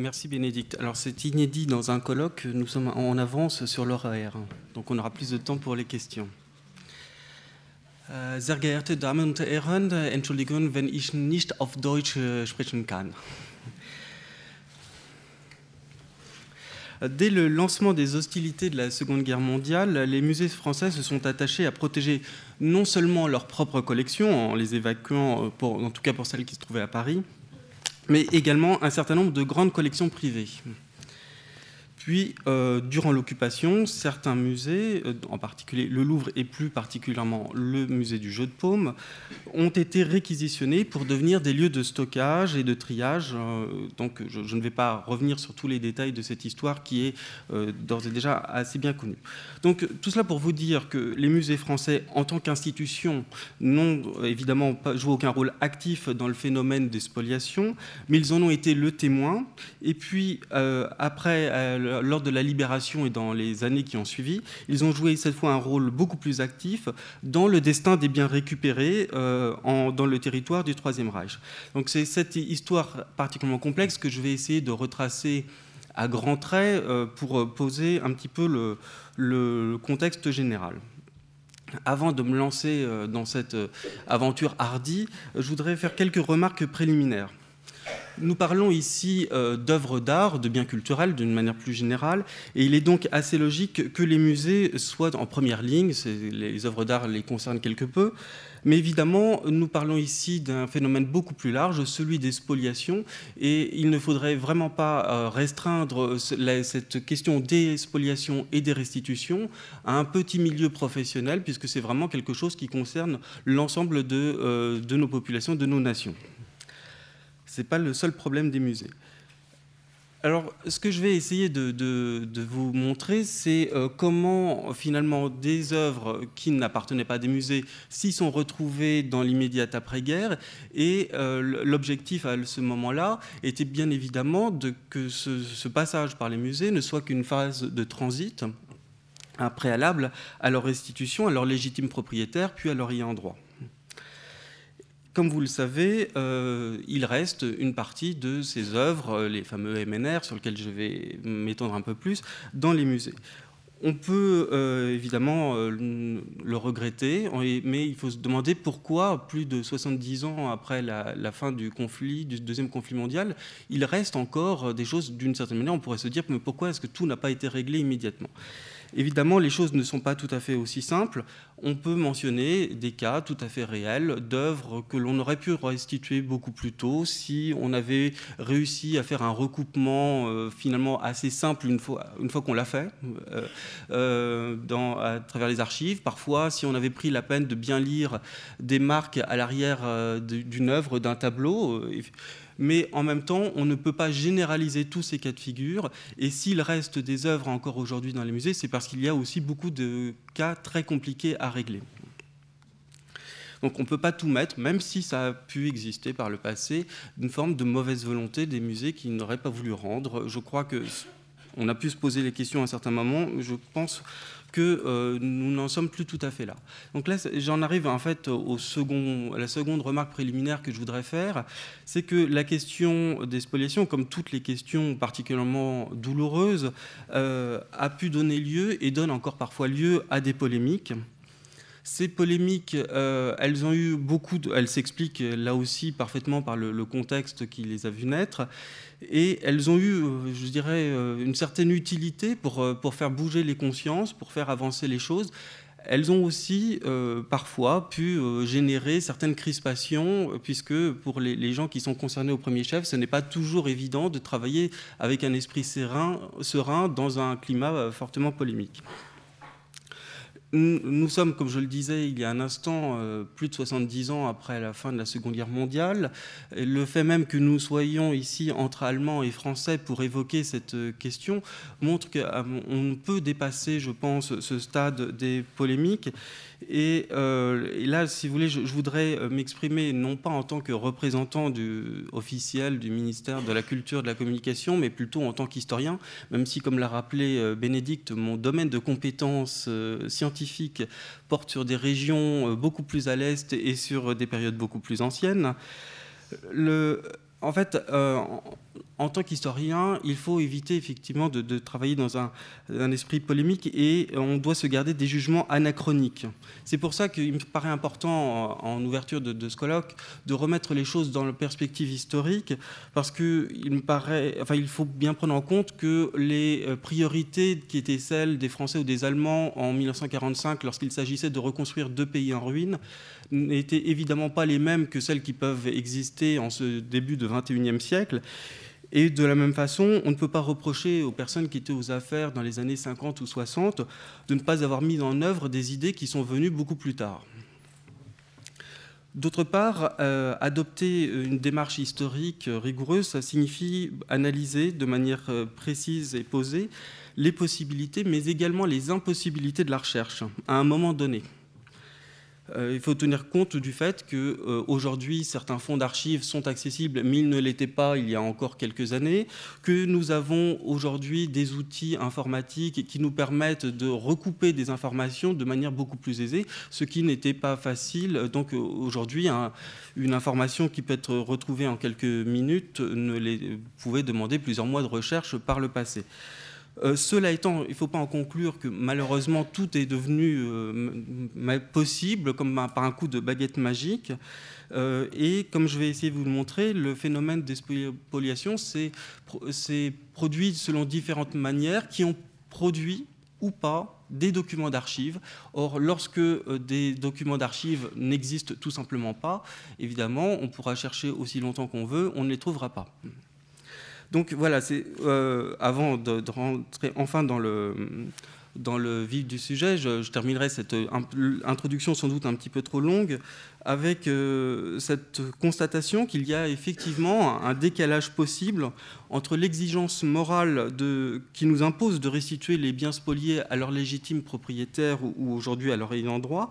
Merci Bénédicte. Alors c'est inédit dans un colloque, nous sommes en avance sur l'horaire, donc on aura plus de temps pour les questions. Euh, sehr geehrte Damen und Herren, Entschuldigung, wenn ich nicht auf Deutsch äh, sprechen kann. Dès le lancement des hostilités de la Seconde Guerre mondiale, les musées français se sont attachés à protéger non seulement leurs propres collections, en les évacuant, euh, pour, en tout cas pour celles qui se trouvaient à Paris, mais également un certain nombre de grandes collections privées. Puis, euh, durant l'occupation, certains musées, euh, en particulier le Louvre et plus particulièrement le musée du jeu de paume, ont été réquisitionnés pour devenir des lieux de stockage et de triage. Euh, donc, je, ne vais pas revenir sur tous les détails de cette histoire qui est d'ores et déjà assez bien connue. Donc, tout cela pour vous dire que les musées français, en tant qu'institution, n'ont évidemment pas joué aucun rôle actif dans le phénomène des spoliations, mais ils en ont été le témoin. Et puis, après lors de la libération et dans les années qui ont suivi, ils ont joué cette fois un rôle beaucoup plus actif dans le destin des biens récupérés euh, dans le territoire du Troisième Reich. Donc c'est cette histoire particulièrement complexe que je vais essayer de retracer à grands traits euh, pour poser un petit peu le, le contexte général. Avant de me lancer euh, dans cette aventure hardie, je voudrais faire quelques remarques préliminaires. Nous parlons ici euh, d'œuvres d'art, de biens culturels d'une manière plus générale, et il est donc assez logique que les musées soient en première ligne, les œuvres d'art les concernent quelque peu, mais évidemment, nous parlons ici d'un phénomène beaucoup plus large, celui des spoliations, et il ne faudrait vraiment pas euh, restreindre cette question des spoliations et des restitutions à un petit milieu professionnel, puisque c'est vraiment quelque chose qui concerne l'ensemble de, euh, de nos populations, de nos nations. Ce n'est pas le seul problème des musées. Alors, ce que je vais essayer de, vous montrer, c'est euh, comment finalement des œuvres qui n'appartenaient pas à des musées s'y sont retrouvées dans l'immédiate après-guerre. Et euh, l'objectif à ce moment-là était bien évidemment de, que ce, ce, passage par les musées ne soit qu'une phase de transit, un préalable à leur restitution, à leur légitime propriétaire, puis à leur ayant droit. Comme vous le savez, euh, il reste une partie de ces œuvres, euh, les fameux MNR, sur lesquels je vais m'étendre un peu plus, dans les musées. On peut euh, évidemment le regretter, mais il faut se demander pourquoi, plus de 70 ans après la, la, fin du conflit, du deuxième conflit mondial, il reste encore des choses d'une certaine manière. On pourrait se dire, mais pourquoi est-ce que tout n'a pas été réglé immédiatement? Évidemment, les choses ne sont pas tout à fait aussi simples. On peut mentionner des cas tout à fait réels d'œuvres que l'on aurait pu restituer beaucoup plus tôt si on avait réussi à faire un recoupement euh, finalement assez simple une fois, qu'on l'a fait euh, euh, à travers les archives. Parfois, si on avait pris la peine de bien lire des marques à l'arrière d'une œuvre, d'un tableau. Mais en même temps, on ne peut pas généraliser tous ces cas de figure. Et s'il reste des œuvres encore aujourd'hui dans les musées, c'est parce qu'il y a aussi beaucoup de cas très compliqués à régler. Donc on ne peut pas tout mettre, même si ça a pu exister par le passé, une forme de mauvaise volonté des musées qui n'auraient pas voulu rendre. Je crois que on a pu se poser les questions à un certain moment. Je pense que euh, nous n'en sommes plus tout à fait là. Donc là, j'en arrive en fait au second, à la seconde remarque préliminaire que je voudrais faire, c'est que la question des spoliations, comme toutes les questions particulièrement douloureuses, euh, a pu donner lieu et donne encore parfois lieu à des polémiques. Ces polémiques, euh, elles ont eu beaucoup, elles s'expliquent là aussi parfaitement par le, le, contexte qui les a vues naître, et elles ont eu, euh, je dirais, euh, une certaine utilité pour, euh, pour faire bouger les consciences, pour faire avancer les choses. Elles ont aussi parfois pu générer certaines crispations, puisque pour les, les, gens qui sont concernés au premier chef, ce n'est pas toujours évident de travailler avec un esprit serein, serein dans un climat fortement polémique. Nous sommes, comme je le disais il y a un instant, euh, plus de 70 ans après la fin de la Seconde Guerre mondiale. Le fait même que nous soyons ici entre Allemands et Français pour évoquer cette question montre qu'on peut dépasser, je pense, ce stade des polémiques et, euh, là, si vous voulez, je, voudrais euh, m'exprimer non pas en tant que représentant officiel du ministère de la Culture et de la Communication, mais plutôt en tant qu'historien, même si, comme l'a rappelé euh, Bénédicte, mon domaine de compétences euh, scientifiques porte sur des régions euh, beaucoup plus à l'est et sur des périodes beaucoup plus anciennes. En fait, euh, en tant qu'historien, il faut éviter effectivement de, travailler dans un, esprit polémique et on doit se garder des jugements anachroniques. C'est pour ça qu'il me paraît important, en, ouverture de, ce colloque, de remettre les choses dans la perspective historique, parce qu'il me paraît, enfin, il faut bien prendre en compte que les euh, priorités qui étaient celles des Français ou des Allemands en 1945, lorsqu'il s'agissait de reconstruire deux pays en ruine, n'étaient évidemment pas les mêmes que celles qui peuvent exister en ce début de 21e siècle. Et de la même façon, on ne peut pas reprocher aux personnes qui étaient aux affaires dans les années 50 ou 60 de ne pas avoir mis en œuvre des idées qui sont venues beaucoup plus tard. D'autre part, euh, adopter une démarche historique rigoureuse, ça signifie analyser de manière euh, précise et posée les possibilités, mais également les impossibilités de la recherche à un moment donné. Euh, il faut tenir compte du fait qu'aujourd'hui, euh, certains fonds d'archives sont accessibles, mais ils ne l'étaient pas il y a encore quelques années, que nous avons aujourd'hui des outils informatiques qui nous permettent de recouper des informations de manière beaucoup plus aisée, ce qui n'était pas facile. Donc aujourd'hui, une information qui peut être retrouvée en quelques minutes ne les, pouvait demander plusieurs mois de recherche par le passé. Euh, cela étant, il ne faut pas en conclure que malheureusement tout est devenu euh, possible comme par un coup de baguette magique. Euh, et comme je vais essayer de vous le montrer, le phénomène d'expoliation s'est produit selon différentes manières qui ont produit ou pas des documents d'archives. Or, lorsque des documents d'archives n'existent tout simplement pas, évidemment, on pourra chercher aussi longtemps qu'on veut, on ne les trouvera pas. Donc voilà, c'est euh, avant de, rentrer enfin dans le dans le vif du sujet, je, terminerai cette introduction sans doute un petit peu trop longue avec euh, cette constatation qu'il y a effectivement un décalage possible entre l'exigence morale qui nous impose de restituer les biens spoliés à leurs légitimes propriétaires ou, aujourd'hui à leur ayant droit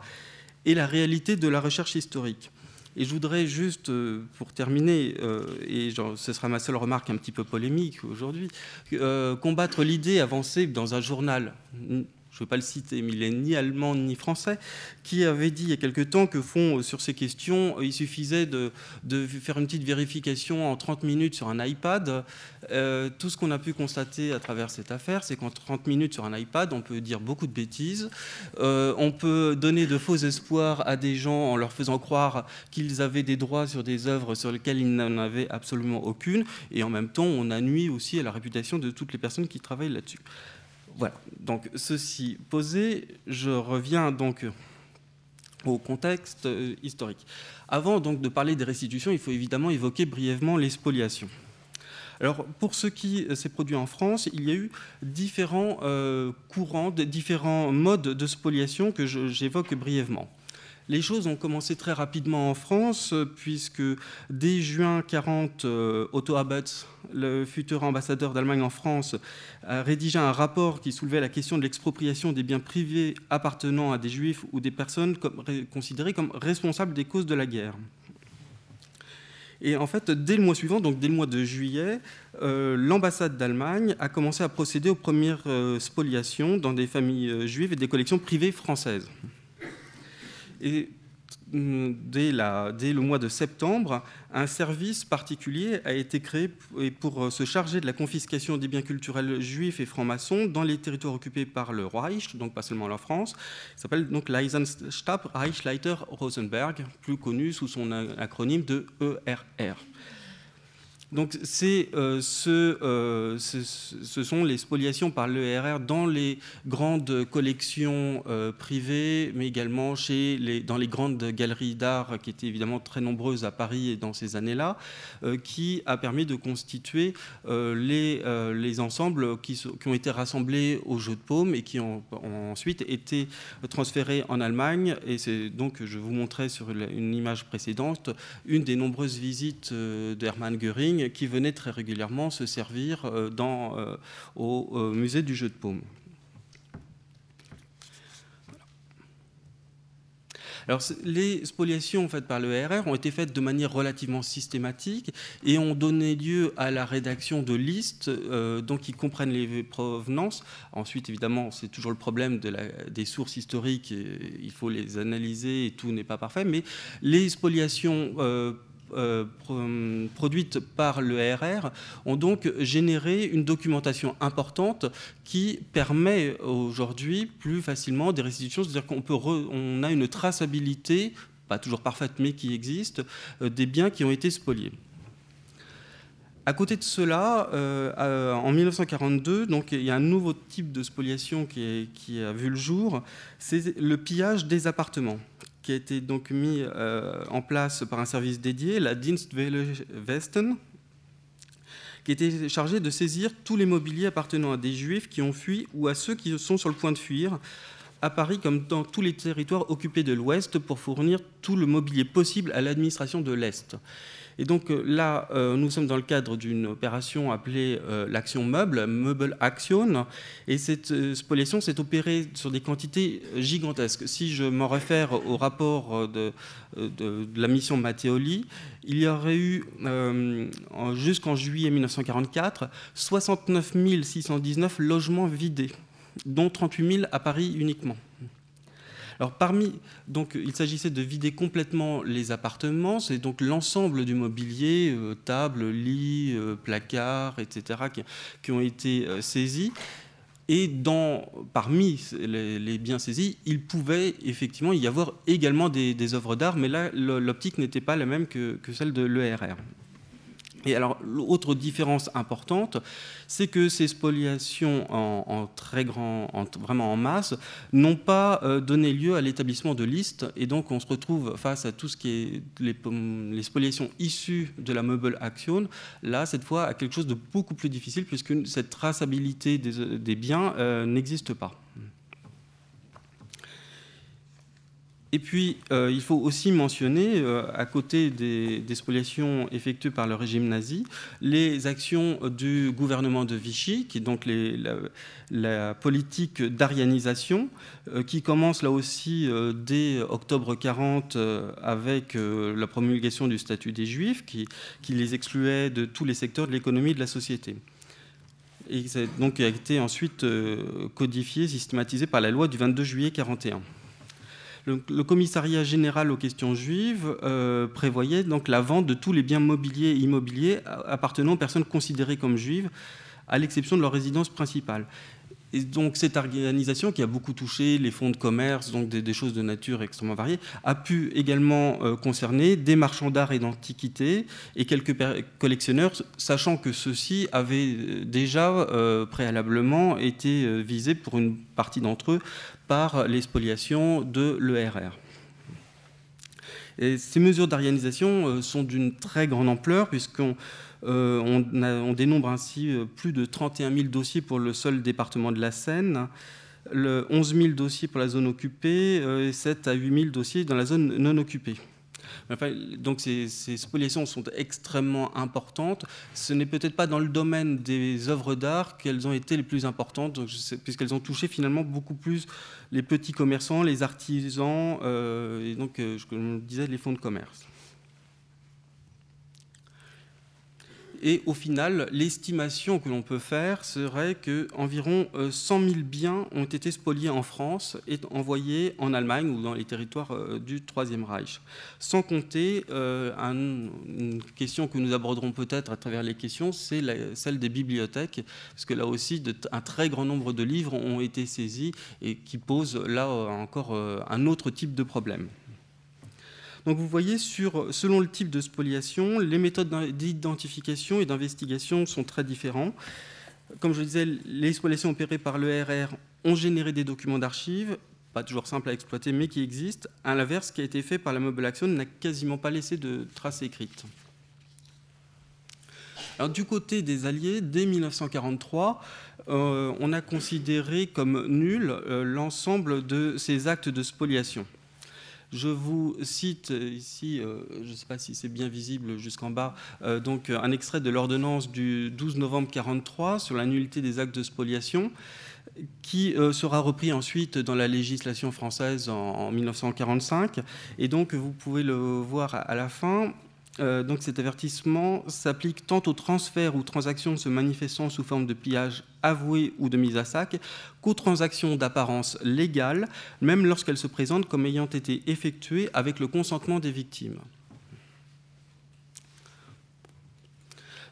et la réalité de la recherche historique. Et je voudrais juste, euh, pour terminer, euh, et ce sera ma seule remarque un petit peu polémique aujourd'hui, euh, combattre l'idée avancée dans un journal je ne veux pas le citer, mais il n'est ni allemand ni français, qui avait dit il y a quelque temps que fond sur ces questions, il suffisait de, faire une petite vérification en 30 minutes sur un iPad. Euh, tout ce qu'on a pu constater à travers cette affaire, c'est qu'en 30 minutes sur un iPad, on peut dire beaucoup de bêtises, euh, on peut donner de faux espoirs à des gens en leur faisant croire qu'ils avaient des droits sur des œuvres sur lesquelles ils n'en avaient absolument aucune, et en même temps, on a nuit aussi à la réputation de toutes les personnes qui travaillent là-dessus. Voilà, donc ceci posé, je reviens donc au contexte euh, historique. Avant donc de parler des restitutions, il faut évidemment évoquer brièvement les spoliations. Alors, pour ce qui s'est produit en France, il y a eu différents euh, courants, différents modes de spoliation que j'évoque brièvement. Les choses ont commencé très rapidement en France, puisque dès juin 40, euh, Otto Abetz, le futur ambassadeur d'Allemagne en France, a rédigé un rapport qui soulevait la question de l'expropriation des biens privés appartenant à des juifs ou des personnes considérées comme responsables des causes de la guerre. Et en fait, dès le mois suivant, donc dès le mois de juillet, euh, l'ambassade d'Allemagne a commencé à procéder aux premières euh, spoliations dans des familles juives et des collections privées françaises. Et mm, dès, le mois de septembre, un service particulier a été créé pour euh, se charger de la confiscation des biens culturels juifs et francs-maçons dans les territoires occupés par le Reich, donc pas seulement la France. Il s'appelle donc l'Eisenstab Reichsleiter Rosenberg, plus connu sous son acronyme de ERR. Donc euh, euh, ce, ce, sont les spoliations par l'ERR dans les grandes collections euh, privées, mais également chez les, dans les grandes galeries d'art qui étaient évidemment très nombreuses à Paris et dans ces années-là, qui a permis de constituer les, les, ensembles qui, ont été rassemblés au jeu de paume et qui ont, ensuite été transférés en Allemagne. Et c'est donc, je vous montrais sur une image précédente, une des nombreuses visites d'Hermann Göring qui venait très régulièrement se servir euh, dans, euh, au musée du jeu de paume. Alors, les spoliations faites par l'ERR ont été faites de manière relativement systématique et ont donné lieu à la rédaction de listes euh, qui comprennent les provenances. Ensuite, évidemment, c'est toujours le problème des sources historiques, il faut les analyser et tout n'est pas parfait, mais les spoliations produites par le RR ont donc généré une documentation importante qui permet aujourd'hui plus facilement des restitutions, c'est-à-dire qu'on peut on a une traçabilité, pas toujours parfaite, mais qui existe, des biens qui ont été spoliés. À côté de cela, euh, en 1942, donc, il y a un nouveau type de spoliation qui, a vu le jour, c'est le pillage des appartements, qui a été donc mis euh, en place par un service dédié, la Dienstwelle Westen, qui était chargé de saisir tous les mobiliers appartenant à des juifs qui ont fui ou à ceux qui sont sur le point de fuir, à Paris comme dans tous les territoires occupés de l'Ouest, pour fournir tout le mobilier possible à l'administration de l'Est. Et donc euh, là, euh, nous sommes dans le cadre d'une opération appelée euh, l'action meuble, Meuble Action, et cette spoliation s'est opérée sur des quantités gigantesques. Si je m'en réfère au rapport de, la mission Matteoli, il y aurait eu, jusqu'en juillet 1944, 69 619 logements vidés, dont 38 000 à Paris uniquement. Alors parmi, donc il s'agissait de vider complètement les appartements, c'est donc l'ensemble du mobilier, euh, tables, lits, euh, placards, etc., qui, ont été euh, saisis. Et parmi les, biens saisis, il pouvait effectivement y avoir également des, œuvres d'art, mais là, l'optique n'était pas la même que, que celle de l'ERR. Et alors, l'autre différence importante, c'est que ces spoliations en, très grand, vraiment en masse, n'ont pas euh, donné lieu à l'établissement de listes, et donc on se retrouve face à tout ce qui est les, spoliations issues de la Mobile Action, là, cette fois, à quelque chose de beaucoup plus difficile, puisque cette traçabilité des, biens euh, n'existe pas. Et puis, euh, il faut aussi mentionner, euh, à côté des, spoliations effectuées par le régime nazi, les actions du gouvernement de Vichy, qui est donc la, politique d'arianisation, euh, qui commence là aussi dès octobre 40 avec la promulgation du statut des Juifs, qui, les excluait de tous les secteurs de l'économie et de la société. Et donc a été ensuite codifié, systématisé par la loi du 22 juillet 41. Le, commissariat général aux questions juives euh, prévoyait donc la vente de tous les biens mobiliers et immobiliers appartenant aux personnes considérées comme juives, à l'exception de leur résidence principale. Et donc cette organisation qui a beaucoup touché les fonds de commerce, donc des, choses de nature extrêmement variées, a pu également euh, concerner des marchands d'art et d'antiquités et quelques collectionneurs, sachant que ceux-ci avaient euh, déjà préalablement été visés pour une partie d'entre eux par les spoliations de l'ERR. Ces mesures d'arianisation euh, sont d'une très grande ampleur, puisqu'on euh, on, dénombre ainsi euh, plus de 31 000 dossiers pour le seul département de la Seine, le 11 000 dossiers pour la zone occupée et 7 à 8 000 dossiers dans la zone non occupée donc ces, spoliations sont extrêmement importantes. Ce n'est peut-être pas dans le domaine des œuvres d'art qu'elles ont été les plus importantes, puisqu'elles ont touché finalement beaucoup plus les petits commerçants, les artisans, euh, et donc, euh, comme je disais, les fonds de commerce. Et au final, l'estimation que l'on peut faire serait qu'environ 100 euh, 000 biens ont été spoliés en France et envoyés en Allemagne ou dans les territoires euh, du Troisième Reich. Sans compter euh, une question que nous aborderons peut-être à travers les questions, c'est celle des bibliothèques, parce que là aussi, un très grand nombre de livres ont été saisis et qui posent là encore un autre type de problème. Donc vous voyez, selon le type de spoliation, les méthodes d'identification et d'investigation sont très différentes. Comme je le disais, les spoliations opérées par l'ERR ont généré des documents d'archives, pas toujours simples à exploiter, mais qui existent. À l'inverse, ce qui a été fait par la Mobile Action n'a quasiment pas laissé de traces écrites. Du côté des Alliés, dès 1943, euh, on a considéré comme nul euh, l'ensemble de ces actes de spoliation. Je vous cite ici, euh, je ne sais pas si c'est bien visible jusqu'en bas, euh, un extrait de l'ordonnance du 12 novembre 1943 sur la nullité des actes de spoliation qui euh, sera repris ensuite dans la législation française en, 1945. Et donc, vous pouvez le voir à la fin, euh, donc cet avertissement s'applique tant aux transferts ou transactions se manifestant sous forme de pillage avoué ou de mise à sac qu'aux transactions d'apparence légale, même lorsqu'elles se présentent comme ayant été effectuées avec le consentement des victimes.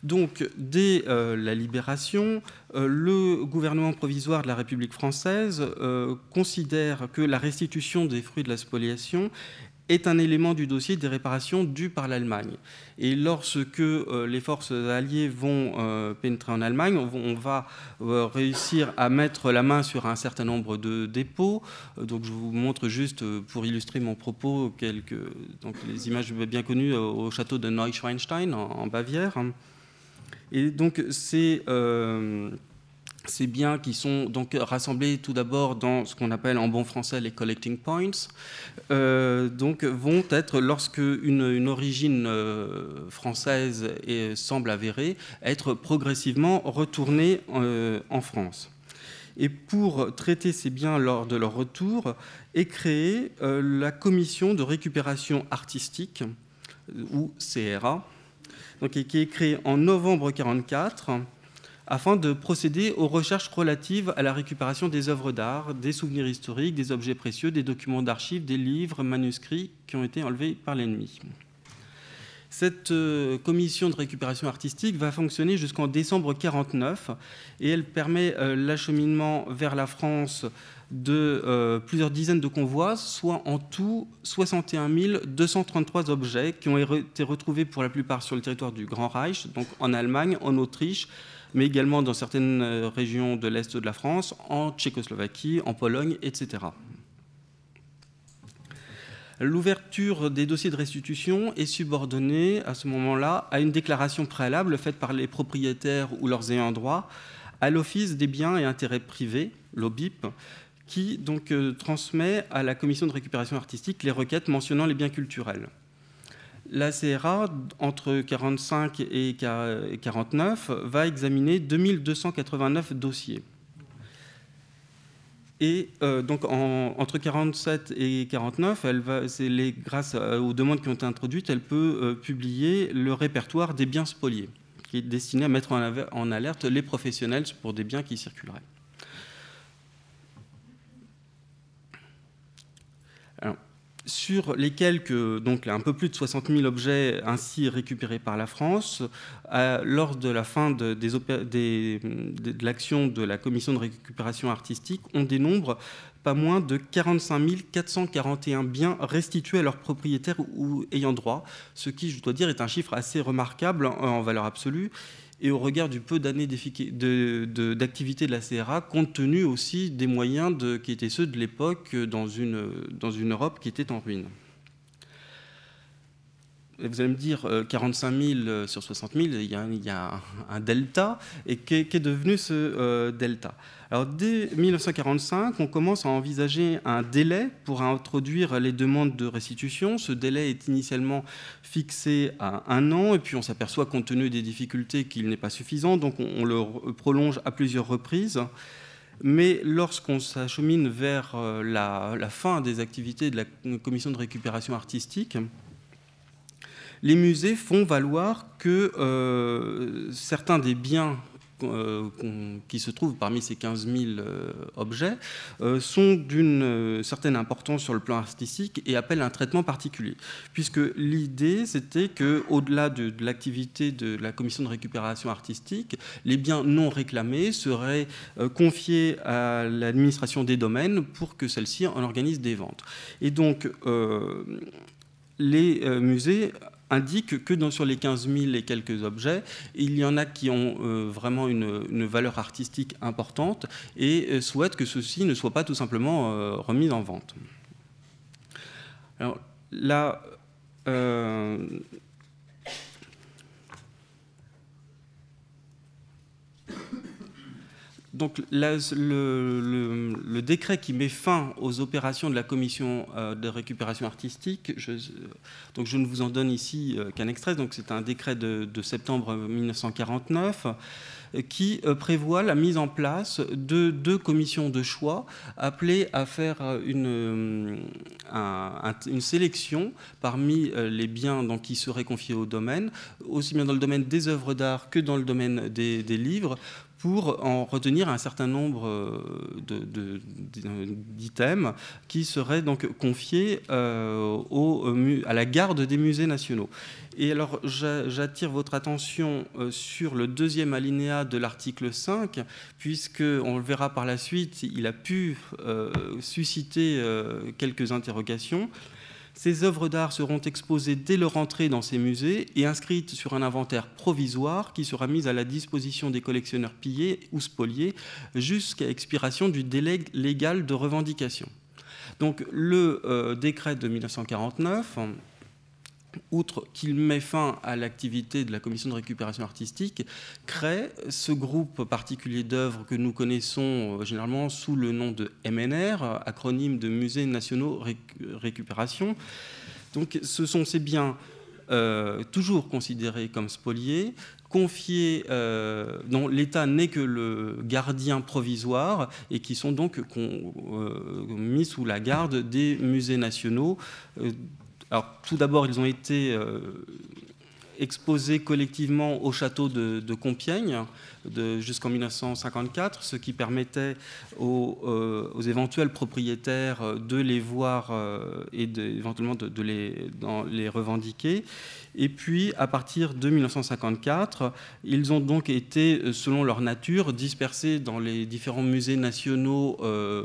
Donc, dès la libération, le gouvernement provisoire de la République française considère que la restitution des fruits de la spoliation est un élément du dossier des réparations dues par l'Allemagne. Et lorsque euh, les forces alliées vont euh, pénétrer en Allemagne, on, va euh, réussir à mettre la main sur un certain nombre de dépôts. donc je vous montre juste, pour illustrer mon propos, quelques donc, les images bien connues au château de Neuschwanstein en, en Bavière. Et donc c'est ces biens qui sont donc rassemblés tout d'abord dans ce qu'on appelle en bon français les collecting points, euh, donc vont être, lorsque une, origine euh, française semble avérée, être progressivement retournés euh, en France. Et pour traiter ces biens lors de leur retour, est créée la commission de récupération artistique, ou CRA, donc, qui est créée en novembre 1944 afin de procéder aux recherches relatives à la récupération des œuvres d'art, des souvenirs historiques, des objets précieux, des documents d'archives, des livres, manuscrits qui ont été enlevés par l'ennemi. Cette euh, commission de récupération artistique va fonctionner jusqu'en décembre 1949 et elle permet euh, l'acheminement vers la France de euh, plusieurs dizaines de convois, soit en tout 61 233 objets qui ont été retrouvés pour la plupart sur le territoire du Grand Reich, donc en Allemagne, en Autriche, mais également dans certaines euh, régions de l'Est de la France, en Tchécoslovaquie, en Pologne, etc. L'ouverture des dossiers de restitution est subordonnée à ce moment-là à une déclaration préalable faite par les propriétaires ou leurs ayants droit à l'Office des biens et intérêts privés, l'OBIP, qui donc euh, transmet à la commission de récupération artistique les requêtes mentionnant les biens culturels. La CRA, entre 1945 et 1949, va examiner 2289 dossiers. Et euh, donc entre 47 et 49, elle va, les, grâce aux demandes qui ont été introduites, elle peut euh, publier le répertoire des biens spoliés, qui est destiné à mettre en alerte les professionnels pour des biens qui circuleraient. Sur les quelques, donc un peu plus de 60 000 objets ainsi récupérés par la France, lors de la fin de, l'action de la commission de récupération artistique, on dénombre pas moins de 45 441 biens restitués à leurs propriétaires ou ayant droit, ce qui, je dois dire, est un chiffre assez remarquable en valeur absolue et au regard du peu d'années d'activité de, la CRA, compte tenu aussi des moyens qui étaient ceux de l'époque dans une, dans une Europe qui était en ruine. vous allez me dire, 45 euh, 000 euh, sur 60 000, il y a, un, delta. Et qu'est devenu ce euh, delta? Dès 1945, on commence à envisager un délai pour introduire les demandes de restitution. Ce délai est initialement fixé à un an, et puis on s'aperçoit, compte tenu des difficultés, qu'il n'est pas suffisant, donc on, le prolonge à plusieurs reprises. Mais lorsqu'on s'achemine vers euh, la, fin des activités de la commission de récupération artistique, les musées font valoir que euh, certains des biens qui se trouvent parmi ces 15 000 euh, objets euh, sont d'une certaine importance sur le plan artistique et appellent un traitement particulier. Puisque l'idée, c'était qu'au-delà de, de l'activité de la commission de récupération artistique, les biens non réclamés seraient confiés à l'administration des domaines pour que celle-ci en organise des ventes. Et donc, les musées indique que dans, sur les 15 000 et quelques objets, il y en a qui ont euh, vraiment une, valeur artistique importante et euh, souhaitent que ceux-ci ne soient pas tout simplement euh, remis en vente. Alors là, donc le, décret qui met fin aux opérations de la commission euh, de récupération artistique, je, donc je ne vous en donne ici euh, qu'un extrait, donc c'est un décret de, septembre 1949 euh, qui prévoit la mise en place de deux commissions de choix appelées à faire une, sélection parmi les biens qui seraient confiés au domaine, aussi bien dans le domaine des œuvres d'art que dans le domaine des livres, pour en retenir un certain nombre d'items qui seraient donc confiés à la garde des musées nationaux. Et alors, j'attire votre attention sur le deuxième alinéa de l'article 5, puisque, on le verra par la suite, il a pu susciter quelques interrogations. Ces œuvres d'art seront exposées dès leur entrée dans ces musées et inscrites sur un inventaire provisoire qui sera mis à la disposition des collectionneurs pillés ou spoliés jusqu'à expiration du délai légal de revendication. Donc le euh, décret de 1949 outre qu'il met fin à l'activité de la commission de récupération artistique, crée ce groupe particulier d'œuvres que nous connaissons euh, généralement sous le nom de MNR, acronyme de Musées nationaux récupération. Donc ce sont ces biens euh, toujours considérés comme spoliés, confiés, euh, dont l'État n'est que le gardien provisoire et qui sont donc mis sous la garde des musées nationaux alors, tout d'abord, ils ont été euh, exposés collectivement au château de, Compiègne jusqu'en 1954, ce qui permettait aux, euh, éventuels propriétaires de les voir euh, et éventuellement de, les, revendiquer. Et puis, à partir de 1954, ils ont donc été, selon leur nature, dispersés dans les différents musées nationaux euh,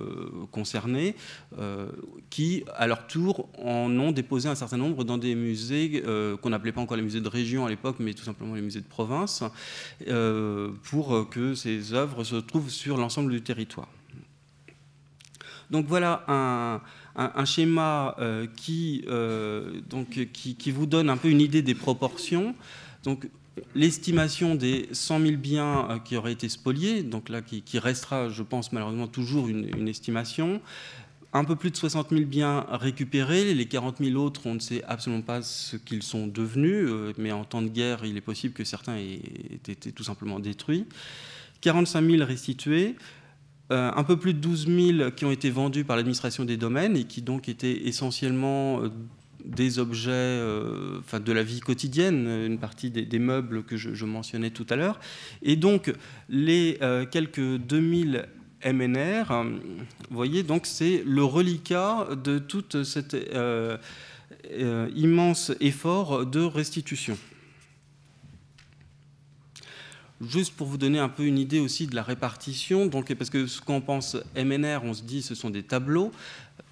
concernés, euh, qui, à leur tour, en ont déposé un certain nombre dans des musées euh, qu'on n'appelait pas encore les musées de région à l'époque, mais tout simplement les musées de province, pour que ces œuvres se trouvent sur l'ensemble du territoire. Donc voilà un, schéma euh, qui, euh, qui, vous donne un peu une idée des proportions. Donc, l'estimation des 100 000 biens euh, qui auraient été spoliés, donc là qui, restera, je pense, malheureusement toujours une, estimation. Un peu plus de 60 000 biens récupérés, les 40 000 autres, on ne sait absolument pas ce qu'ils sont devenus, mais en temps de guerre, il est possible que certains aient été tout simplement détruits. 45 000 restitués, euh, un peu plus de 12 000 qui ont été vendus par l'administration des domaines et qui donc étaient essentiellement euh, des objets euh, de la vie quotidienne, une partie des, meubles que je, mentionnais tout à l'heure. Et donc, les quelques 2000 MNR, vous voyez, donc c'est le reliquat de tout cet immense effort de restitution. Juste pour vous donner un peu une idée aussi de la répartition, parce que ce qu'on pense MNR, on se dit ce sont des tableaux,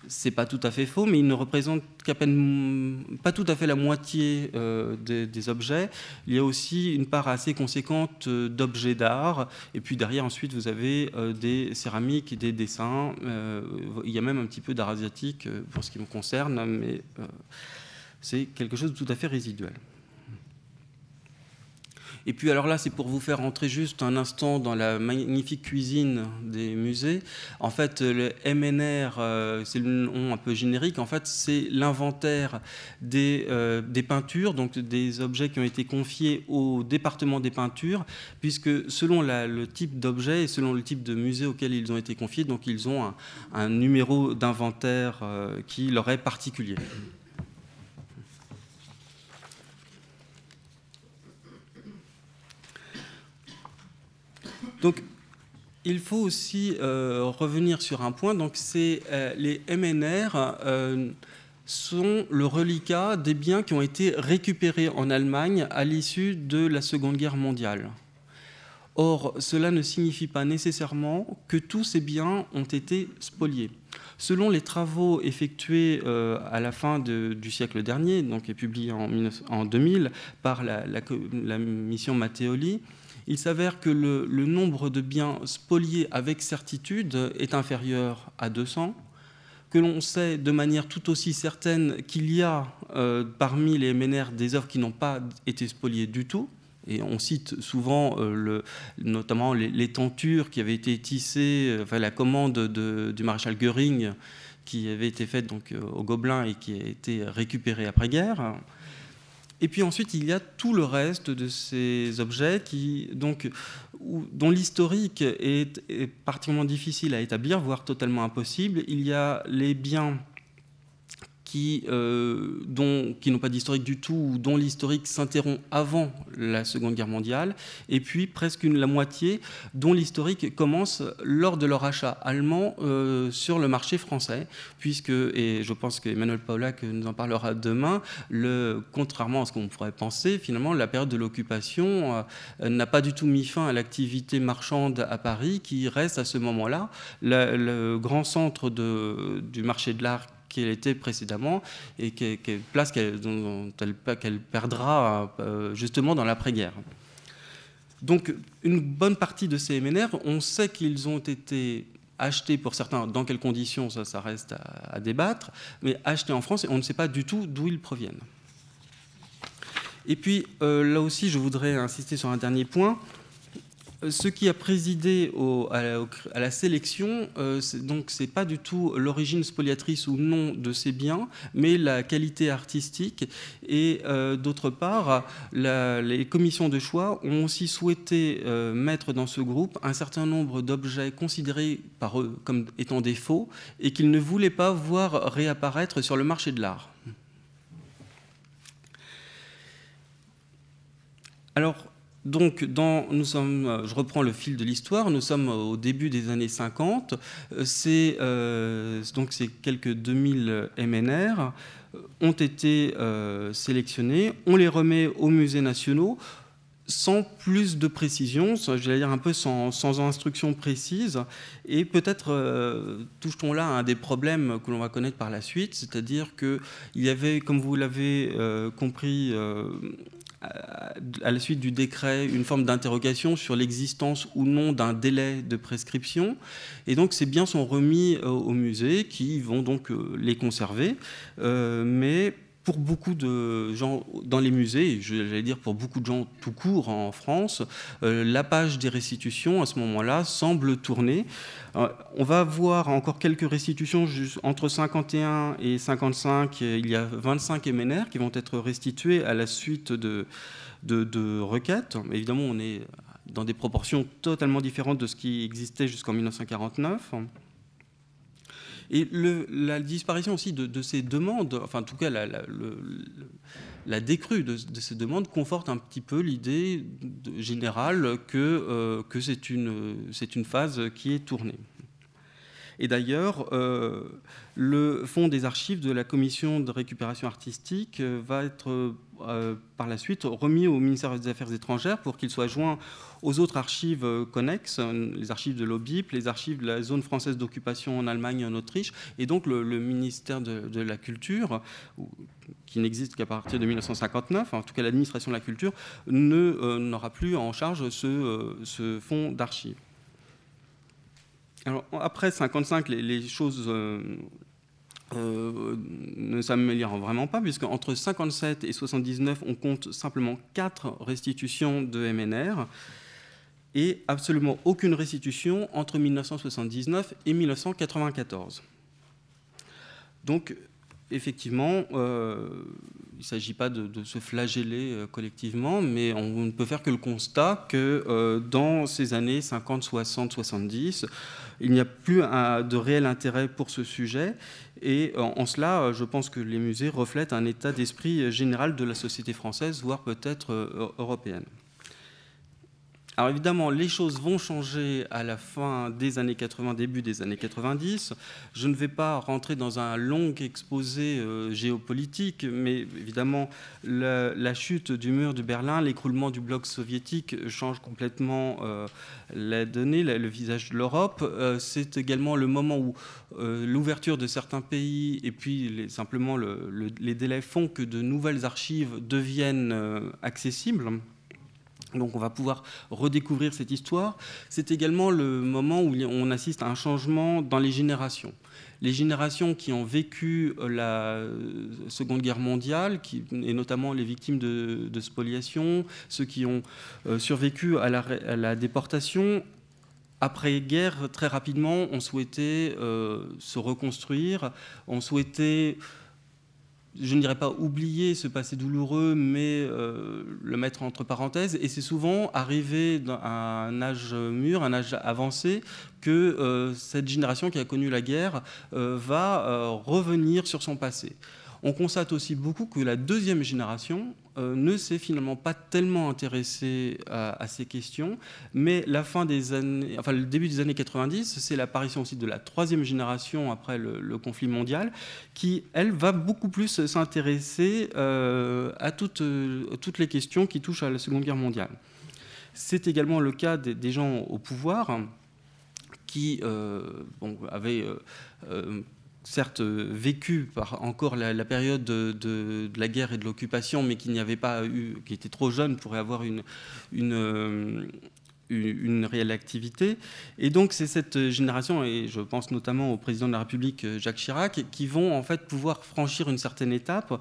c'est pas tout à fait faux, mais ils ne représentent qu'à peine pas tout à fait la moitié euh, des, objets. Il y a aussi une part assez conséquente euh, d'objets d'art, et puis derrière ensuite vous avez euh, des céramiques, des dessins. il y a même un petit peu d'art asiatique pour ce qui me concerne, mais c'est quelque chose de tout à fait résiduel. Et puis alors là, c'est pour vous faire entrer juste un instant dans la magnifique cuisine des musées. En fait, le MNR, euh, c'est le nom un peu générique. En fait, c'est l'inventaire des, euh, des, peintures, donc des objets qui ont été confiés au département des peintures, puisque selon le type d'objet et selon le type de musée auquel ils ont été confiés, donc ils ont un, numéro d'inventaire euh, qui leur est particulier. Donc, il faut aussi euh, revenir sur un point. Donc, c'est euh, les MNR euh, sont le reliquat des biens qui ont été récupérés en Allemagne à l'issue de la Seconde Guerre mondiale. Or, cela ne signifie pas nécessairement que tous ces biens ont été spoliés. Selon les travaux effectués à la fin du siècle dernier, donc publiés en, 2000 par la mission Matteoli, il s'avère que le, nombre de biens spoliés avec certitude est inférieur à 200, que l'on sait de manière tout aussi certaine qu'il y a euh, parmi les MNR des œuvres qui n'ont pas été spoliées du tout. Et on cite souvent euh, notamment les, tentures qui avaient été tissées, euh, la commande du maréchal Goering qui avait été faite donc, au Gobelin et qui a été récupérée après-guerre. Et puis ensuite, il y a tout le reste de ces objets qui, donc, dont l'historique est, particulièrement difficile à établir, voire totalement impossible. Il y a les biens qui, euh, qui n'ont pas d'historique du tout, ou dont l'historique s'interrompt avant la Seconde Guerre mondiale, et puis presque la moitié dont l'historique commence lors de leur achat allemand euh, sur le marché français, puisque, et je pense qu'Emmanuel Paulac nous en parlera demain, le, contrairement à ce qu'on pourrait penser, finalement, la période de l'occupation euh, n'a pas du tout mis fin à l'activité marchande à Paris, qui reste à ce moment-là le, grand centre de, du marché de l'art qu'elle était précédemment et quelle place qu'elle, perdra euh, justement dans l'après-guerre. Donc une bonne partie de ces MNR, on sait qu'ils ont été achetés pour certains, dans quelles conditions, ça, ça reste à, débattre, mais achetés en France et on ne sait pas du tout d'où ils proviennent. Et puis euh, là aussi, je voudrais insister sur un dernier point ce qui a présidé à, la, sélection, euh, donc pas du tout l'origine spoliatrice ou non de ces biens, mais la qualité artistique. Et euh, d'autre part, les commissions de choix ont aussi souhaité euh, mettre dans ce groupe un certain nombre d'objets considérés par eux comme étant des faux et qu'ils ne voulaient pas voir réapparaître sur le marché de l'art. Alors, donc, nous sommes, je reprends le fil de l'histoire, nous sommes au début des années 50, c'est, euh, donc ces quelques 2000 MNR ont été euh, sélectionnés, on les remet aux musées nationaux sans plus de précision, je vais dire un peu sans, sans instruction précise, et peut-être euh, touche-t-on là à un des problèmes que l'on va connaître par la suite, c'est-à-dire qu'il y avait, comme vous l'avez compris, à la suite du décret une forme d'interrogation sur l'existence ou non d'un délai de prescription. Et donc ces biens sont remis euh, au musée qui vont donc euh, les conserver. Euh, mais pour beaucoup de gens dans les musées, j'allais dire pour beaucoup de gens tout court en France, la page des restitutions à ce moment-là semble tourner. on va voir encore quelques restitutions entre 51 et 55. Il y a 25 MNR qui vont être restitués à la suite de, de, requêtes. Évidemment, on est dans des proportions totalement différentes de ce qui existait jusqu'en 1949. Et la disparition aussi de, ces demandes, enfin en tout cas la, décrue de, ces demandes conforte un petit peu l'idée générale que, euh, que c'est une, une phase qui est tournée. Et d'ailleurs, euh, le fonds des archives de la commission de récupération artistique euh, va être euh, par la suite remis au ministère des Affaires étrangères pour qu'il soit joint aux autres archives connexes, les archives de l'OBIP, les archives de la zone française d'occupation en Allemagne et en Autriche, et donc le, ministère de, la Culture, qui n'existe qu'à partir de 1959, en tout cas l'administration de la culture, n'aura plus en charge ce, fonds d'archives. Après 55, les, choses euh, euh, ne s'améliorent vraiment pas, puisque entre 57 et 79, on compte simplement 4 restitutions de MNR et absolument aucune restitution entre 1979 et 1994. Donc, effectivement, euh, il ne s'agit pas de, se flageller euh, collectivement, mais on ne peut faire que le constat que dans ces années 50, 60, 70, il n'y a plus de réel intérêt pour ce sujet. Et en, cela, je pense que les musées reflètent un état d'esprit général de la société française, voire peut-être européenne. Alors évidemment, les choses vont changer à la fin des années 80, début des années 90. Je ne vais pas rentrer dans un long exposé euh, géopolitique, mais évidemment, la, chute du mur de Berlin, l'écroulement du bloc soviétique change complètement euh, la donnée, le visage de l'Europe. Euh, c'est également le moment où l'ouverture de certains pays et puis simplement les délais font que de nouvelles archives deviennent accessibles. Donc on va pouvoir redécouvrir cette histoire. C'est également le moment où on assiste à un changement dans les générations. Les générations qui ont vécu euh, la euh, Seconde Guerre mondiale, et notamment les victimes de, spoliation, ceux qui ont euh, survécu à la, déportation, après-guerre, très rapidement, ont souhaité se reconstruire, ont souhaité je ne dirais pas oublier ce passé douloureux, mais euh, le mettre entre parenthèses. Et c'est souvent arrivé à un âge mûr, un âge avancé, que euh, cette génération qui a connu la guerre euh, va revenir sur son passé. On constate aussi beaucoup que la deuxième génération euh, ne s'est finalement pas tellement intéressée à, ces questions, mais la fin des années, le début des années 90, c'est l'apparition aussi de la troisième génération après le, conflit mondial, qui elle va beaucoup plus s'intéresser euh, à toutes, les questions qui touchent à la Seconde Guerre mondiale. C'est également le cas des, gens au pouvoir qui euh, avaient certes euh, vécu par encore la, période de, la guerre et de l'occupation, mais qui n'y avait pas eu, qui était trop jeune pour avoir une, euh, une réelle activité. Et donc c'est cette génération, et je pense notamment au président de la République Jacques Chirac, qui vont en fait pouvoir franchir une certaine étape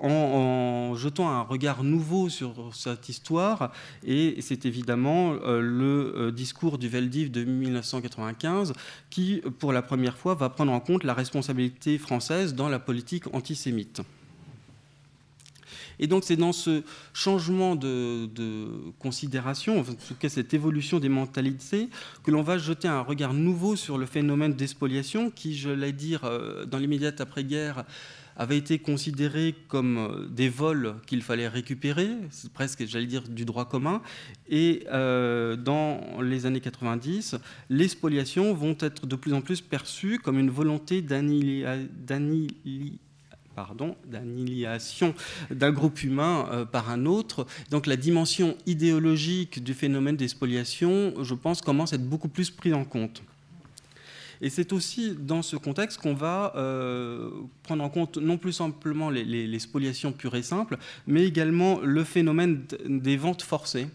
en, jetant un regard nouveau sur cette histoire. Et c'est évidemment euh, le euh, discours du Veldiv de 1995 qui, pour la première fois, va prendre en compte la responsabilité française dans la politique antisémite. Et donc c'est dans ce changement de, considération, en tout cas cette évolution des mentalités, que l'on va jeter un regard nouveau sur le phénomène d'espoliation qui, je l'ai dire, euh, dans l'immédiate après-guerre, avaient été considérés comme euh, des vols qu'il fallait récupérer, presque, j'allais dire, du droit commun. Et euh, dans les années 90, les spoliations vont être de plus en plus perçues comme une volonté d'annihilation d'un groupe humain euh, par un autre. Donc la dimension idéologique du phénomène des spoliations, je pense, commence à être beaucoup plus prise en compte. Et c'est aussi dans ce contexte qu'on va euh, prendre en compte non plus simplement les, spoliations pures et simples, mais également le phénomène des ventes forcées.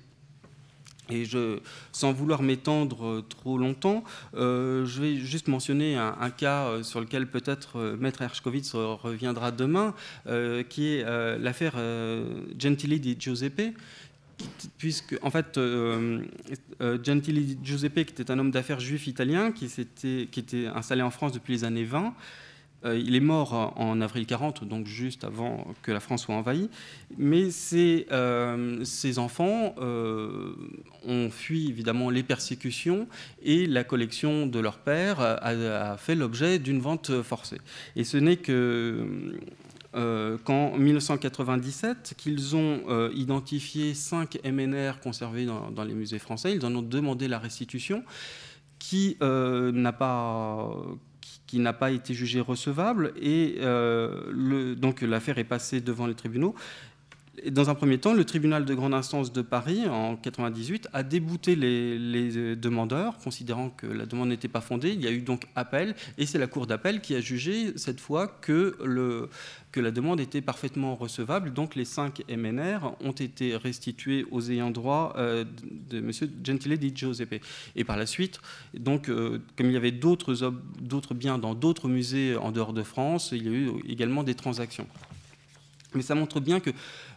Et sans vouloir m'étendre trop longtemps, euh, je vais juste mentionner un, cas sur lequel peut-être euh, Maître Hershkovitz reviendra demain, qui est l'affaire Gentili di Giuseppe, puisque en fait euh, euh, Giuseppe, qui était un homme d'affaires juif italien, qui, qui était installé en France depuis les années 20, euh, il est mort en avril 40, donc juste avant que la France soit envahie. Mais ses, ses enfants ont fui évidemment les persécutions et la collection de leur père a fait l'objet d'une vente forcée. Et ce n'est que euh, qu'en 1997, qu'ils ont euh, identifié cinq MNR conservés dans, les musées français. Ils en ont demandé la restitution, qui euh, n'a pas qui n'a pas été jugée recevable et le, donc l'affaire est passée devant les tribunaux dans un premier temps, le tribunal de grande instance de Paris, en 1998, a débouté les, demandeurs, considérant que la demande n'était pas fondée. Il y a eu donc appel, et c'est la Cour d'appel qui a jugé cette fois que la demande était parfaitement recevable. Donc les cinq MNR ont été restitués aux ayants droit euh, de M. Gentile di Giuseppe. Et par la suite, donc, euh, comme il y avait d'autres biens dans d'autres musées en dehors de France, il y a eu également des transactions. Mais ça montre bien que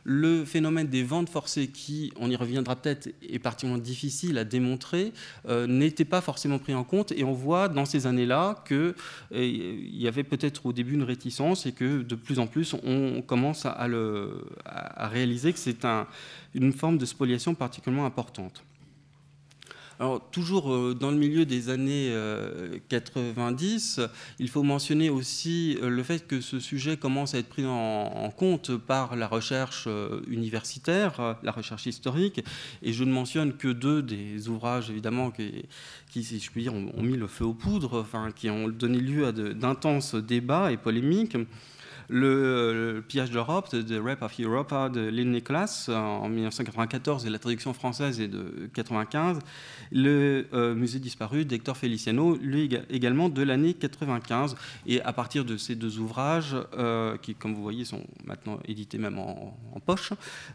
le phénomène des ventes forcées, qui, on y reviendra peut-être, est particulièrement difficile à démontrer, euh, n'était pas forcément pris en compte. Et on voit dans ces années-là qu'il euh, y avait peut-être au début une réticence et que de plus en plus, on commence à, réaliser que c'est un, une forme de spoliation particulièrement importante. Alors, toujours euh, dans le milieu des années 90, euh, il faut mentionner aussi euh, le fait que ce sujet commence à être pris en, compte par la recherche universitaire, la recherche historique. Et je ne mentionne que deux des ouvrages, évidemment, qui, si je puis dire, ont, mis le feu aux poudres, enfin, qui ont donné lieu à d'intenses débats et polémiques le, pillage d'Europe, The Rap of Europa de Lynn Nicholas en 1994 et la traduction française est de 1995. Le euh, musée disparu d'Hector Feliciano, lui également de l'année 95. Et à partir de ces deux ouvrages, euh, qui comme vous voyez sont maintenant édités même en, poche,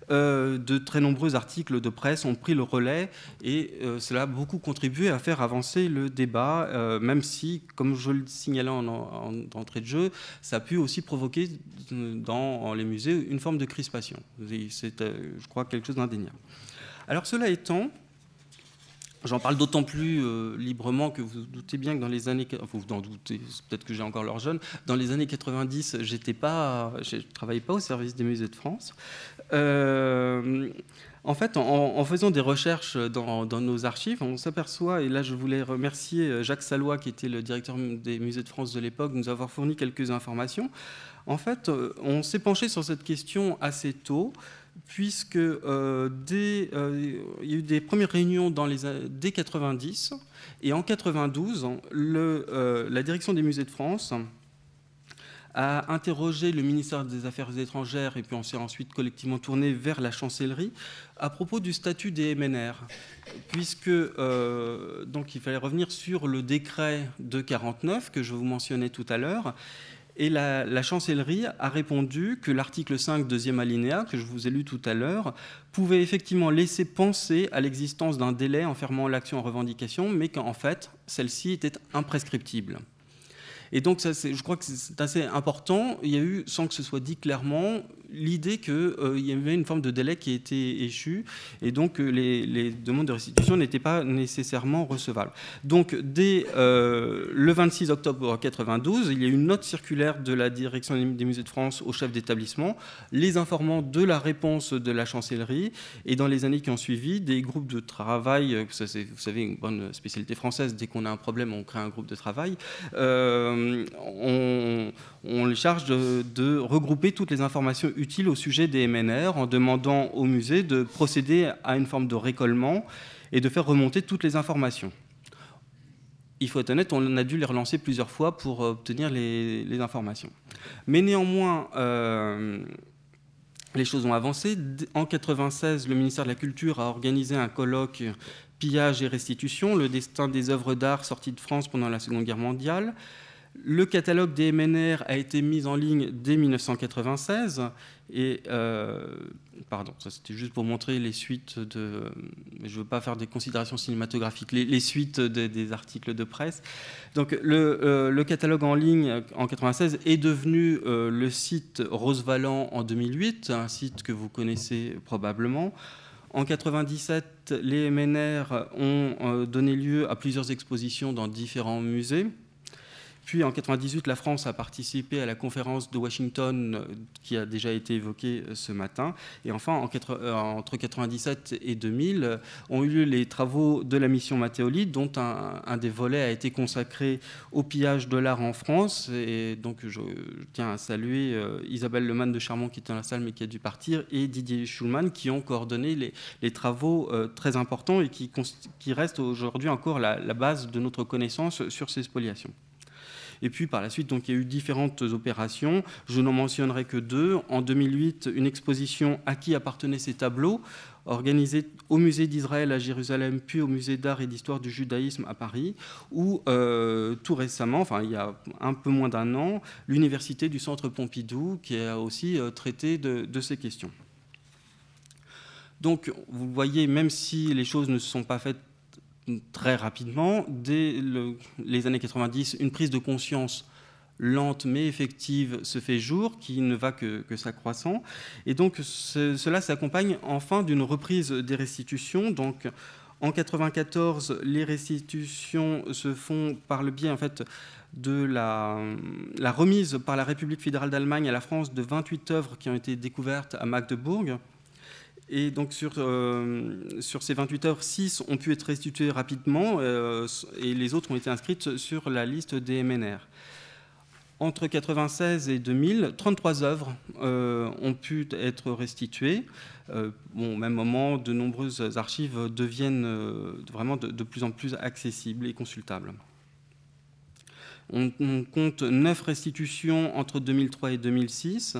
euh, de très nombreux articles de presse ont pris le relais et cela a beaucoup contribué à faire avancer le débat, même si, comme je le signalais en, en entrée de jeu, ça a pu aussi provoquer dans les musées une forme de crispation. C'est, euh, je crois, quelque chose d'indéniable. Alors cela étant, J'en parle d'autant plus euh, librement que vous, doutez bien que dans les années, vous en doutez, peut-être que j'ai encore l'heure jeune, dans les années 90, j'étais pas, je travaillais pas au service des musées de France. Euh, en fait, en, faisant des recherches dans, nos archives, on s'aperçoit, et là je voulais remercier Jacques Salois, qui était le directeur des musées de France de l'époque, de nous avoir fourni quelques informations. En fait, euh, on s'est penché sur cette question assez tôt puisque euh, euh, il y a eu des premières réunions dans les, dès 90, et en 92, le, la direction des musées de France a interrogé le ministère des Affaires étrangères, et puis on s'est ensuite collectivement tourné vers la chancellerie, à propos du statut des MNR, puisque donc il fallait revenir sur le décret de 49 que je vous mentionnais tout à l'heure, et la, chancellerie a répondu que l'article 5, deuxième alinéa, que je vous ai lu tout à l'heure, pouvait effectivement laisser penser à l'existence d'un délai enfermant l'action en revendication, mais qu'en fait, celle-ci était imprescriptible. Et donc, je crois que c'est assez important. Il y a eu, sans que ce soit dit clairement, l'idée qu'il euh, y avait une forme de délai qui était échu et donc euh, les, demandes de restitution n'étaient pas nécessairement recevables. Donc dès euh, le 26 octobre 1992, il y a eu une note circulaire de la direction des musées de France au chef d'établissement, les informant de la réponse de la chancellerie et dans les années qui ont suivi, des groupes de travail, vous savez, une bonne spécialité française, dès qu'on a un problème, on crée un groupe de travail, on, les charge de, de regrouper toutes les informations utile au sujet des MNR en demandant au musée de procéder à une forme de récollement et de faire remonter toutes les informations. Il faut être honnête, on a dû les relancer plusieurs fois pour obtenir les, informations. Mais néanmoins, euh, les choses ont avancé. En 1996, le ministère de la Culture a organisé un colloque pillage et restitution, le destin des œuvres d'art sorties de France pendant la Seconde Guerre mondiale. Le catalogue des MNR a été mis en ligne dès 1996 et euh, pardon, ça c'était juste pour montrer les suites de. Je ne veux pas faire des considérations cinématographiques, les, suites des articles de presse. Donc euh, le, catalogue en ligne en 1996 est devenu euh, le site Rosevalent en 2008, un site que vous connaissez probablement. En 1997, les MNR ont donné lieu à plusieurs expositions dans différents musées. Puis en 98, la France a participé à la conférence de Washington euh, qui a déjà été évoquée euh, ce matin. Et enfin, en euh, entre 97 et 2000, ont eu lieu les travaux de la mission Mathéolite, dont un, des volets a été consacré au pillage de l'art en France. Et donc, je, tiens à saluer Isabelle Lemann de Charmont qui est dans la salle mais qui a dû partir, et Didier Schulman qui ont coordonné les, travaux très importants et qui, restent aujourd'hui encore la base de notre connaissance sur ces spoliations. Et puis par la suite, donc, il y a eu différentes opérations. Je n'en mentionnerai que deux. En 2008, une exposition à qui appartenaient ces tableaux organisée au musée d'Israël à Jérusalem, puis au musée d'art et d'histoire du judaïsme à Paris, ou euh, tout récemment, enfin il y a un peu moins d'un an, l'université du Centre Pompidou qui a aussi euh, traité de ces questions. Donc, vous voyez, même si les choses ne se sont pas faites très rapidement, dès les années 90, une prise de conscience lente mais effective se fait jour, qui ne va que, s'accroissant. Et donc cela s'accompagne enfin d'une reprise des restitutions. Donc en 94, les restitutions se font par le biais en fait de la, la remise par la République fédérale d'Allemagne à la France de 28 œuvres qui ont été découvertes à Magdebourg. Et donc sur, euh, ces 28 œuvres, 6 ont pu être restituées rapidement euh, et les autres ont été inscrites sur la liste des MNR. Entre 1996 et 2000, 33 œuvres euh, ont pu être restituées. au même moment, de nombreuses archives deviennent vraiment de, de, plus en plus accessibles et consultables. On, on compte 9 restitutions entre 2003 et 2006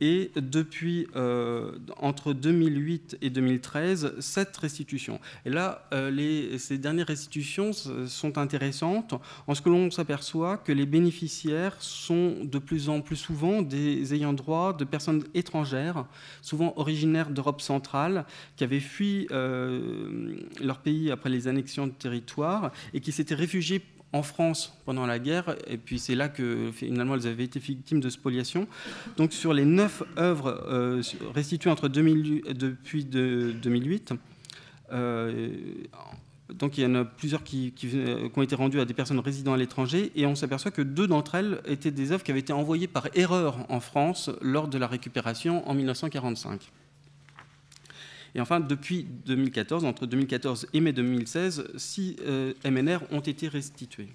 et depuis euh, entre 2008 et 2013, sept restitutions. Et là, euh, ces dernières restitutions sont intéressantes en ce que l'on s'aperçoit que les bénéficiaires sont de plus en plus souvent des ayants droit de personnes étrangères, souvent originaires d'Europe centrale, qui avaient fui euh, leur pays après les annexions de territoire et qui s'étaient réfugiés en France pendant la guerre, et puis c'est là que finalement elles avaient été victimes de spoliation. Donc sur les neuf œuvres euh, restituées entre 2000, depuis de, 2008, donc il y en a plusieurs qui, ont été rendues à des personnes résidant à l'étranger, et on s'aperçoit que deux d'entre elles étaient des œuvres qui avaient été envoyées par erreur en France lors de la récupération en 1945. Et enfin, depuis 2014, entre 2014 et mai 2016, six MNR ont été restitués.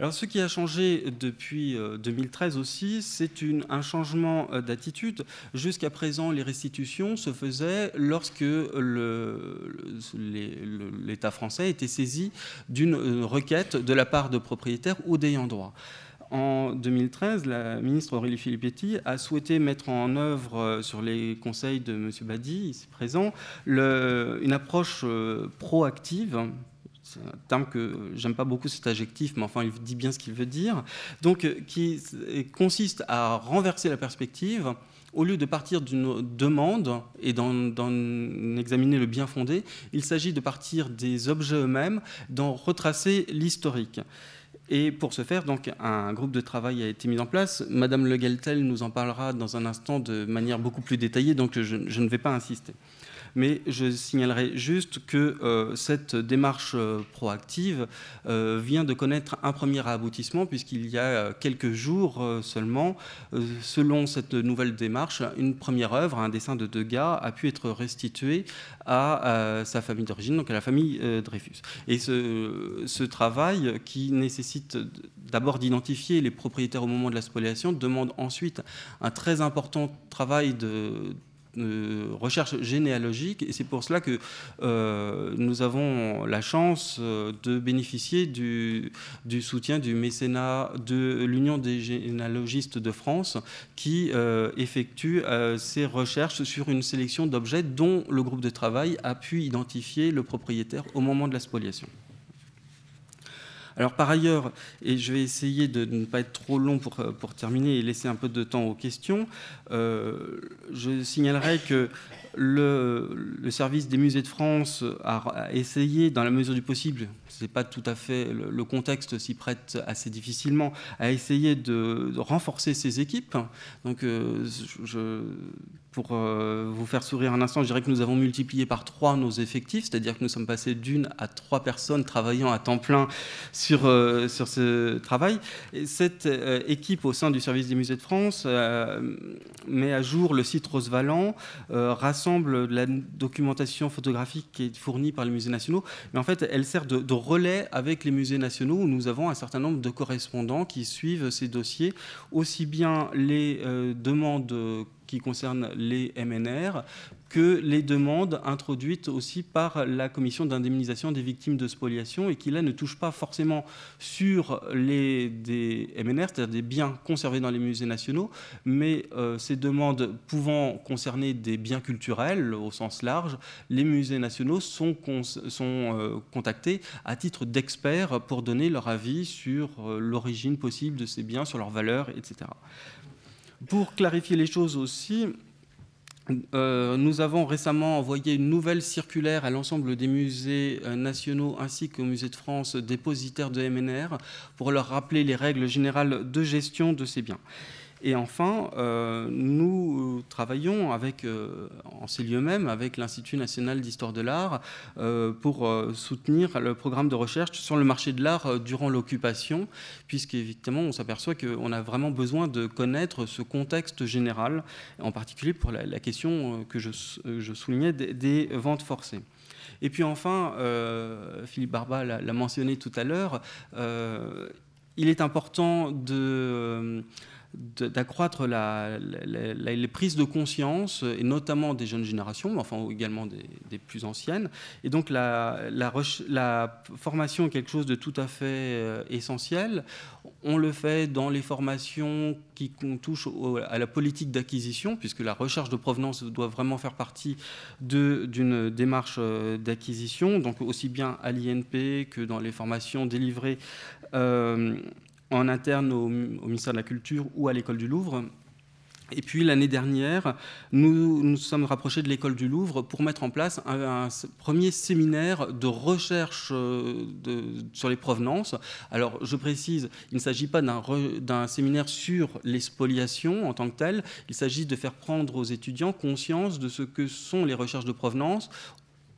Alors, ce qui a changé depuis 2013 euh, aussi, c'est un changement euh, d'attitude. Jusqu'à présent, les restitutions se faisaient lorsque l'État français était saisi d'une euh, requête de la part de propriétaires ou d'ayants droit. En 2013, la ministre Aurélie Filippetti a souhaité mettre en œuvre, sur les conseils de M. Badi, ici présent, une approche proactive c'est un terme que j'aime pas beaucoup cet adjectif, mais enfin il dit bien ce qu'il veut dire, donc euh, qui consiste à renverser la perspective. Au lieu de partir d'une demande et d'en examiner le bien fondé, il s'agit de partir des objets eux-mêmes, d'en retracer l'historique. Et pour ce faire, donc, un groupe de travail a été mis en place. Madame Le Geltel nous en parlera dans un instant de manière beaucoup plus détaillée, donc je ne vais pas insister mais je signalerai juste que euh, cette démarche euh, proactive euh, vient de connaître un premier aboutissement, puisqu'il y a quelques jours seulement, selon cette nouvelle démarche, une première œuvre, un dessin de Degas, a pu être restitué à, sa famille d'origine, donc à la famille Dreyfus. Et ce travail, qui nécessite d'abord d'identifier les propriétaires au moment de la spoliation, demande ensuite un très important travail de euh, recherche généalogique et c'est pour cela que euh, nous avons la chance euh, de bénéficier du, du soutien du mécénat de l'Union des généalogistes de France qui effectue ces recherches sur une sélection d'objets dont le groupe de travail a pu identifier le propriétaire au moment de la spoliation. Alors par ailleurs, et je vais essayer de ne pas être trop long pour, pour terminer et laisser un peu de temps aux questions, euh, je signalerai que le, le, service des musées de France a, essayé, dans la mesure du possible, c'est pas tout à fait le, contexte s'y prête assez difficilement, a essayé de, renforcer ses équipes. Donc, euh, je, pour euh, vous faire sourire un instant, je dirais que nous avons multiplié par trois nos effectifs, c'est-à-dire que nous sommes passés d'une à trois personnes travaillant à temps plein sur, euh, sur ce travail. Et cette euh, équipe au sein du service des musées de France met à jour le site Rosevalent, rassemble la documentation photographique qui est fournie par les musées nationaux, mais en fait elle sert de, de relais avec les musées nationaux où nous avons un certain nombre de correspondants qui suivent ces dossiers, aussi bien les demandes qui les MNR que les demandes introduites aussi par la commission d'indemnisation des victimes de spoliation et qui là ne touchent pas forcément sur les des MNR, c'est-à-dire des biens conservés dans les musées nationaux, mais euh, ces demandes pouvant concerner des biens culturels au sens large, les musées nationaux sont, sont euh, contactés à titre d'experts pour donner leur avis sur euh, l'origine possible de ces biens, sur leur valeur, etc. Pour clarifier les choses aussi, euh, nous avons récemment envoyé une nouvelle circulaire à l'ensemble des musées euh, nationaux ainsi qu'au musée de France dépositaires de MNR pour leur rappeler les règles générales de gestion de ces biens. Et enfin, euh, nous travaillons avec, euh, en ces lieux même avec l'Institut national d'histoire de l'art euh, pour soutenir le programme de recherche sur le marché de l'art durant l'occupation, puisqu'évidemment, on s'aperçoit qu'on a vraiment besoin de connaître ce contexte général, en particulier pour la, question que je, soulignais des, des, ventes forcées. Et puis enfin, Philippe Barba l'a mentionné tout à l'heure, il est important de d'accroître les prises de conscience, et notamment des jeunes générations, mais enfin également des, plus anciennes. Et donc la, la, formation est quelque chose de tout à fait euh, essentiel. On le fait dans les formations qui touchent à la politique d'acquisition, puisque la recherche de provenance doit vraiment faire partie d'une démarche euh, d'acquisition, donc aussi bien à l'INP que dans les formations délivrées. Euh, en interne au, ministère de la Culture ou à l'école du Louvre. Et puis l'année dernière, nous nous sommes rapprochés de l'école du Louvre pour mettre en place un, premier séminaire de recherche euh, sur les provenances. Alors je précise, il ne s'agit pas d'un séminaire sur les spoliations en tant que tel, il s'agit de faire prendre aux étudiants conscience de ce que sont les recherches de provenance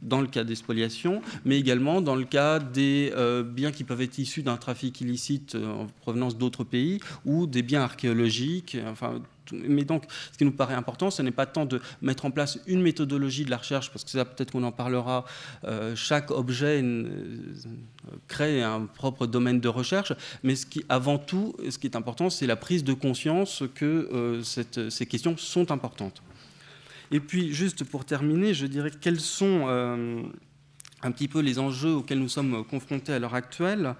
dans le cas des spoliations, mais également dans le cas des biens qui peuvent être issus d'un trafic illicite en provenance d'autres pays ou des biens archéologiques, enfin mais donc, ce qui nous paraît important, ce n'est pas tant de mettre en place une méthodologie de la recherche, parce que ça, peut-être qu'on en parlera. Euh, chaque objet euh, crée un propre domaine de recherche, mais ce qui, avant tout, ce qui est important, c'est la prise de conscience que euh, ces questions sont importantes. Et puis, juste pour terminer, je dirais quels sont un petit peu les enjeux auxquels nous sommes confrontés à l'heure actuelle.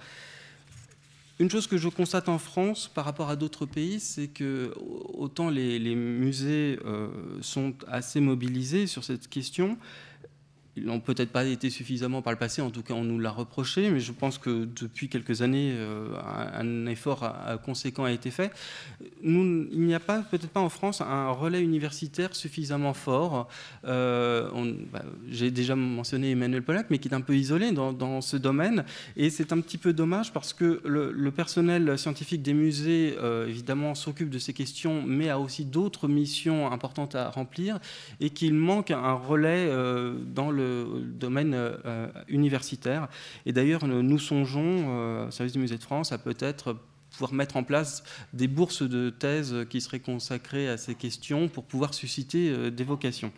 Une chose que je constate en France par rapport à d'autres pays, c'est que autant les, musées euh, sont assez mobilisés sur cette question, ils n'ont peut-être pas été suffisamment par le passé, en tout cas on nous l'a reproché, mais je pense que depuis quelques années, euh, un effort conséquent a été fait. Il n'y a pas, peut-être pas en France, un relais universitaire suffisamment fort. Euh, bah, j'ai déjà mentionné Emmanuel Pollack, mais qui est un peu isolé dans, ce domaine. Et c'est un petit peu dommage parce que le, personnel scientifique des musées, euh, évidemment, s'occupe de ces questions, mais a aussi d'autres missions importantes à remplir, et qu'il manque un relais dans le domaine euh, universitaire. Et d'ailleurs, nous songeons, euh, au service du Musée de France, à peut-être pouvoir mettre en place des bourses de thèse qui seraient consacrées à ces questions pour pouvoir susciter euh, des vocations.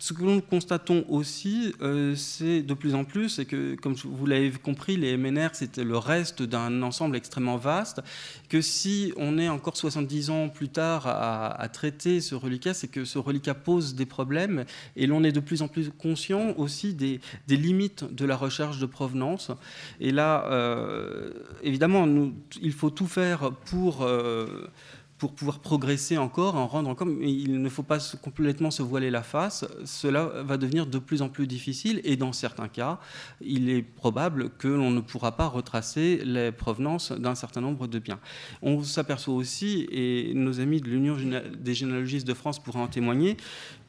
Ce que nous constatons aussi, euh, c'est de plus en plus, c'est que, comme vous l'avez compris, les MNR, c'était le reste d'un ensemble extrêmement vaste, que si on est encore 70 ans plus tard à, traiter ce reliquat, c'est que ce reliquat pose des problèmes, et l'on est de plus en plus conscient aussi des, limites de la recherche de provenance. Et là, euh, évidemment, il faut tout faire pour... Euh, pour pouvoir progresser encore, en rendre encore, mais il ne faut pas complètement se voiler la face. Cela va devenir de plus en plus difficile et dans certains cas, il est probable que l'on ne pourra pas retracer les provenances d'un certain nombre de biens. On s'aperçoit aussi, et nos amis de l'Union des généalogistes de France pourraient en témoigner,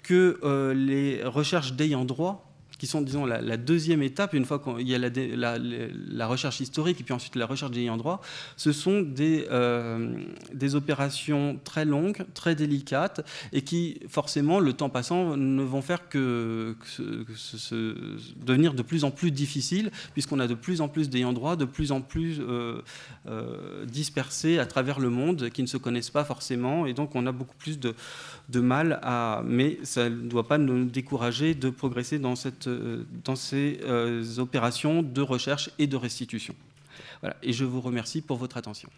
que euh, les recherches d'ayant droit qui sont, disons, la, deuxième étape, une fois qu'il y a la, recherche historique et puis ensuite la recherche des ayants droit, ce sont des, euh, des opérations très longues, très délicates, et qui, forcément, le temps passant, ne vont faire que, se, devenir de plus en plus difficiles, puisqu'on a de plus en plus d'ayants droit, de plus en plus euh, euh, dispersés à travers le monde, qui ne se connaissent pas forcément, et donc on a beaucoup plus de, de mal à... Mais ça ne doit pas nous décourager de progresser dans cette euh, dans ces euh, opérations de recherche et de restitution. Voilà, et je vous remercie pour votre attention.